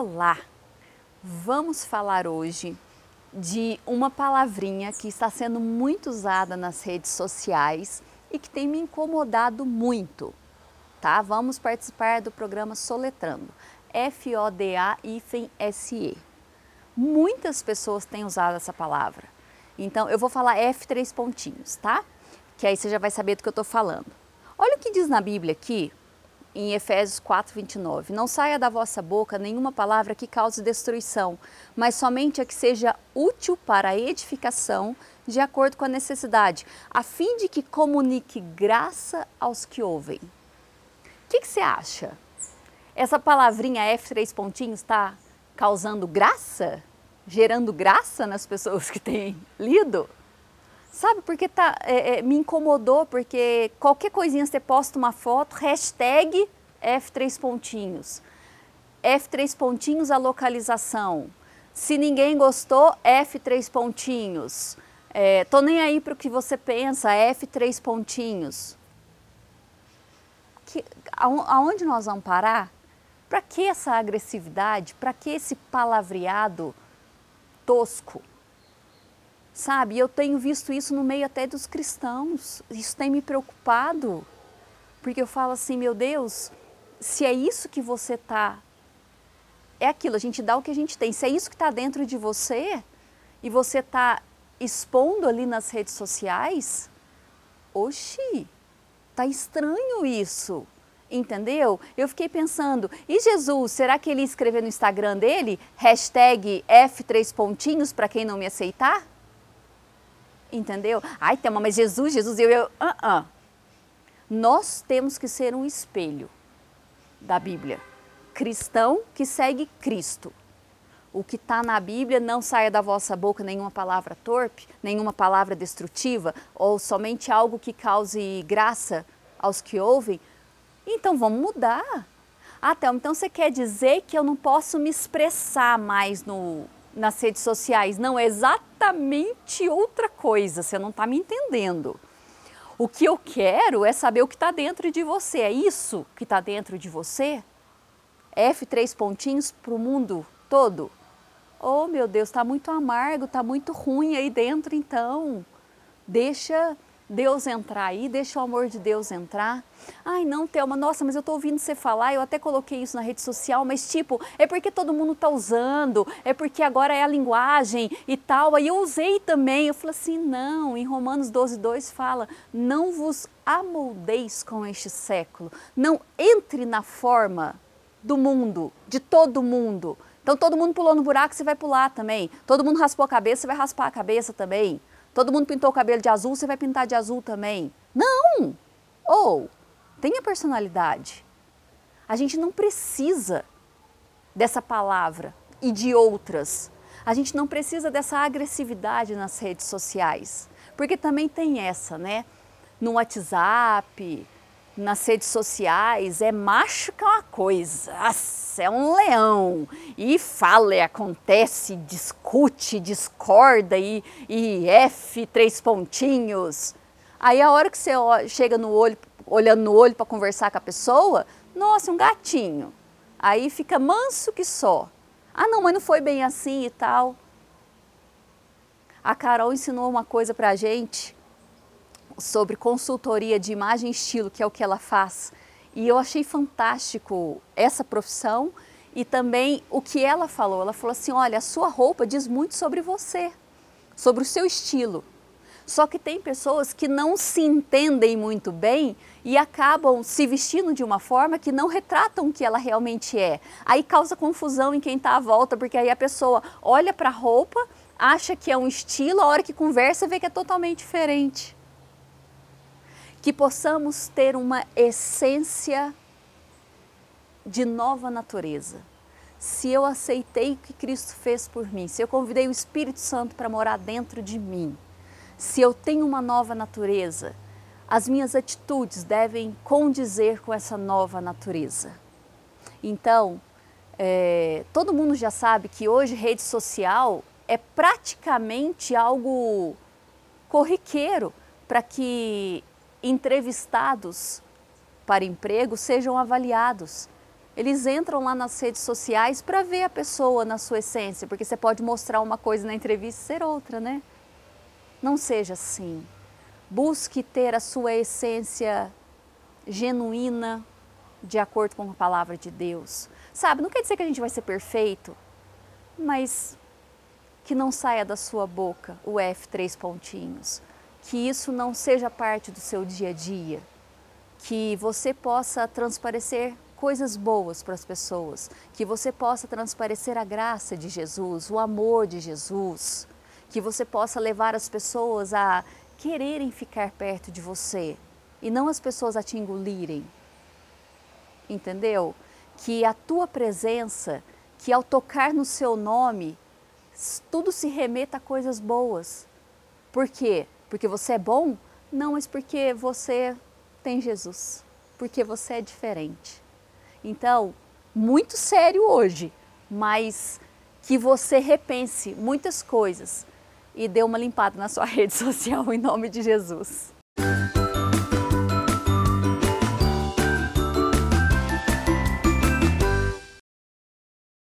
Olá! Vamos falar hoje de uma palavrinha que está sendo muito usada nas redes sociais e que tem me incomodado muito, tá? Vamos participar do programa Soletrando, F-O-D-A-S-E. Muitas pessoas têm usado essa palavra, então eu vou falar F três pontinhos, tá? Que aí você já vai saber do que eu estou falando. Olha o que diz na Bíblia aqui, em Efésios 4, 29. Não saia da vossa boca nenhuma palavra que cause destruição, mas somente a que seja útil para a edificação, de acordo com a necessidade, a fim de que comunique graça aos que ouvem. O que, que você acha? Essa palavrinha F três pontinhos está causando graça? Gerando graça nas pessoas que têm lido? Sabe, porque tá, é, é, me incomodou, porque qualquer coisinha você posta uma foto, hashtag F3 pontinhos. F3 pontinhos a localização. Se ninguém gostou, F3 pontinhos. É, tô nem aí para o que você pensa, F3 pontinhos. Que, aonde nós vamos parar? Para que essa agressividade? Para que esse palavreado tosco? Sabe, eu tenho visto isso no meio até dos cristãos. Isso tem me preocupado. Porque eu falo assim, meu Deus, se é isso que você tá é aquilo, a gente dá o que a gente tem. Se é isso que está dentro de você e você está expondo ali nas redes sociais, oxi, tá estranho isso. Entendeu? Eu fiquei pensando, e Jesus, será que ele ia escrever no Instagram dele hashtag F3 pontinhos para quem não me aceitar? Entendeu? Ai, Thelma, mas Jesus, Jesus, eu, eu, uh -uh. Nós temos que ser um espelho da Bíblia. Cristão que segue Cristo. O que está na Bíblia não saia da vossa boca nenhuma palavra torpe, nenhuma palavra destrutiva, ou somente algo que cause graça aos que ouvem. Então vamos mudar. Ah, Thelma, então você quer dizer que eu não posso me expressar mais no, nas redes sociais. Não, é exatamente outra coisa, você não está me entendendo. O que eu quero é saber o que está dentro de você. É isso que está dentro de você? F três pontinhos para o mundo todo? Oh meu Deus, está muito amargo, está muito ruim aí dentro então. Deixa Deus entrar aí, deixa o amor de Deus entrar. Ai, não, Thelma, nossa, mas eu estou ouvindo você falar, eu até coloquei isso na rede social, mas tipo, é porque todo mundo está usando, é porque agora é a linguagem e tal. Aí eu usei também, eu falei assim, não, em Romanos 12, 2 fala, não vos amoldeis com este século, não entre na forma do mundo, de todo mundo. Então todo mundo pulou no buraco, você vai pular também. Todo mundo raspou a cabeça, você vai raspar a cabeça também. Todo mundo pintou o cabelo de azul, você vai pintar de azul também. Não! Ou, tenha personalidade. A gente não precisa dessa palavra e de outras. A gente não precisa dessa agressividade nas redes sociais. Porque também tem essa, né? No WhatsApp, nas redes sociais é macho que é uma coisa, Nossa, é um leão e fala, e acontece, discute, discorda e, e F três pontinhos. Aí a hora que você chega no olho, olhando no olho para conversar com a pessoa, nossa, um gatinho. Aí fica manso que só. Ah, não, mas não foi bem assim e tal. A Carol ensinou uma coisa para a gente sobre consultoria de imagem e estilo, que é o que ela faz. E eu achei fantástico essa profissão e também o que ela falou. Ela falou assim: olha, a sua roupa diz muito sobre você, sobre o seu estilo. Só que tem pessoas que não se entendem muito bem e acabam se vestindo de uma forma que não retratam o que ela realmente é. Aí causa confusão em quem está à volta, porque aí a pessoa olha para a roupa, acha que é um estilo, a hora que conversa vê que é totalmente diferente que possamos ter uma essência de nova natureza. Se eu aceitei o que Cristo fez por mim, se eu convidei o Espírito Santo para morar dentro de mim, se eu tenho uma nova natureza, as minhas atitudes devem condizer com essa nova natureza. Então, é, todo mundo já sabe que hoje rede social é praticamente algo corriqueiro para que entrevistados para emprego sejam avaliados. Eles entram lá nas redes sociais para ver a pessoa na sua essência, porque você pode mostrar uma coisa na entrevista e ser outra, né? Não seja assim. Busque ter a sua essência genuína, de acordo com a palavra de Deus. Sabe, não quer dizer que a gente vai ser perfeito, mas que não saia da sua boca o F três pontinhos, que isso não seja parte do seu dia a dia, que você possa transparecer coisas boas para as pessoas, que você possa transparecer a graça de Jesus, o amor de Jesus, que você possa levar as pessoas a quererem ficar perto de você e não as pessoas a te engolirem. Entendeu? Que a tua presença, que ao tocar no seu nome, tudo se remeta a coisas boas. Por quê? Porque você é bom? Não, mas porque você tem Jesus. Porque você é diferente. Então, muito sério hoje, mas que você repense muitas coisas e dê uma limpada na sua rede social em nome de Jesus.